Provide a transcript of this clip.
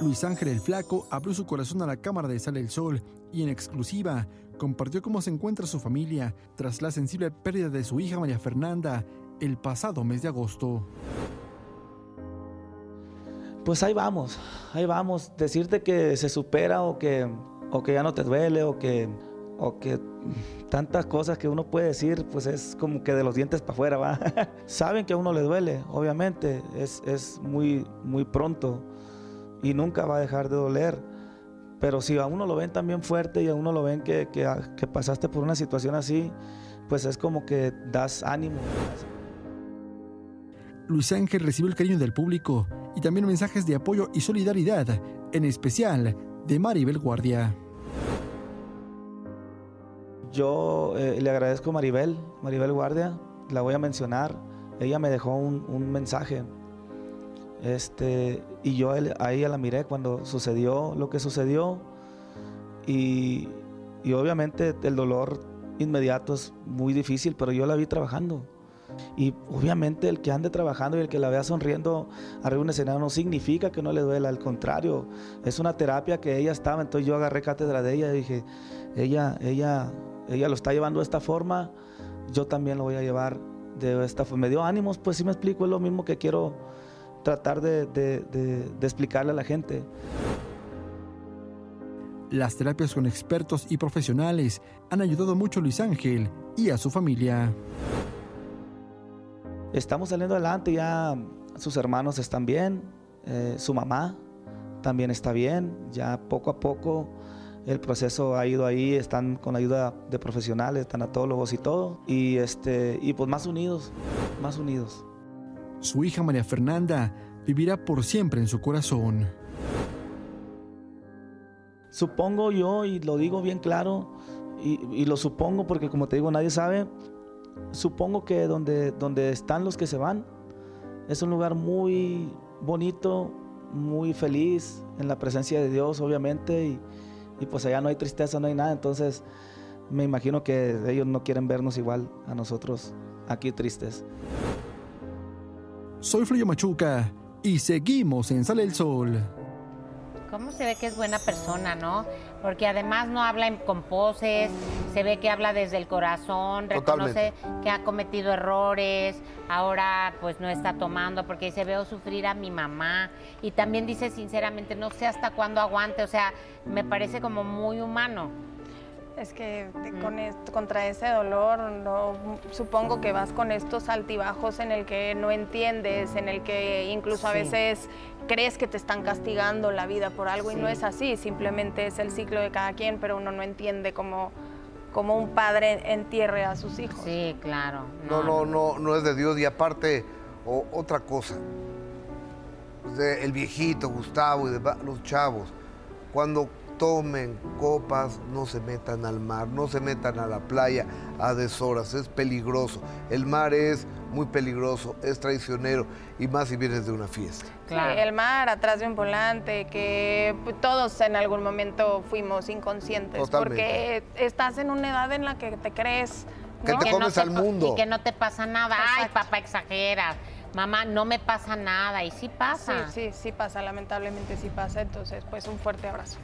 Luis Ángel el Flaco abrió su corazón a la cámara de Sale el Sol y en exclusiva compartió cómo se encuentra su familia tras la sensible pérdida de su hija María Fernanda el pasado mes de agosto. Pues ahí vamos, ahí vamos. Decirte que se supera o que, o que ya no te duele o que, o que tantas cosas que uno puede decir, pues es como que de los dientes para afuera, va. Saben que a uno le duele, obviamente, es, es muy, muy pronto y nunca va a dejar de doler. Pero si a uno lo ven también fuerte y a uno lo ven que, que, que pasaste por una situación así, pues es como que das ánimo. Luis Ángel recibió el cariño del público y también mensajes de apoyo y solidaridad, en especial de Maribel Guardia. Yo eh, le agradezco a Maribel, Maribel Guardia, la voy a mencionar. Ella me dejó un, un mensaje. Este, y yo a la miré cuando sucedió lo que sucedió. Y, y obviamente el dolor inmediato es muy difícil, pero yo la vi trabajando. Y obviamente el que ande trabajando y el que la vea sonriendo arriba de un escenario no significa que no le duela, al contrario, es una terapia que ella estaba, entonces yo agarré cátedra de ella y dije, ella, ella, ella lo está llevando de esta forma, yo también lo voy a llevar de esta forma. Me dio ánimos, pues sí me explico, es lo mismo que quiero tratar de, de, de, de explicarle a la gente. Las terapias con expertos y profesionales han ayudado mucho a Luis Ángel y a su familia estamos saliendo adelante, ya sus hermanos están bien, eh, su mamá también está bien, ya poco a poco el proceso ha ido ahí, están con ayuda de profesionales, tanatólogos y todo, y, este, y pues más unidos, más unidos. Su hija María Fernanda vivirá por siempre en su corazón. Supongo yo, y lo digo bien claro, y, lo supongo porque como te digo, nadie sabe, supongo que donde, donde están los que se van es un lugar muy bonito, muy feliz en la presencia de Dios, obviamente, y, y, pues allá no hay tristeza, no hay nada, entonces me imagino que ellos no quieren vernos igual a nosotros aquí tristes. Soy Fluyo Machuca y seguimos en Sale el Sol. ¿Cómo se ve que es buena persona, no? Porque además no habla con poses, se ve que habla desde el corazón, reconoce Totalmente. que ha cometido errores, ahora pues no está tomando porque se veo sufrir a mi mamá y también dice sinceramente no sé hasta cuándo aguante, o sea, me parece como muy humano. Es que con esto, contra ese dolor, no, supongo que vas con estos altibajos en el que no entiendes, en el que incluso sí. a veces crees que te están castigando la vida por algo sí. y no es así, simplemente es el ciclo de cada quien, pero uno no entiende cómo, cómo un padre entierre a sus hijos. Sí, claro. No, no, no, no, no es de Dios y aparte, o, otra cosa, de el viejito Gustavo y de los chavos, cuando tomen copas, no se metan al mar, no se metan a la playa a deshoras, es peligroso. El mar es muy peligroso, es traicionero y más si vienes de una fiesta. Claro. Sí, el mar atrás de un volante, que todos en algún momento fuimos inconscientes, Totalmente. porque estás en una edad en la que te crees... ¿no? Que te comes que no te, al mundo. Y que no te pasa nada. Exacto. Ay, papá, exagera. Mamá, no me pasa nada. Y sí pasa. Sí, sí, sí pasa, lamentablemente sí pasa. Entonces, pues un fuerte abrazo.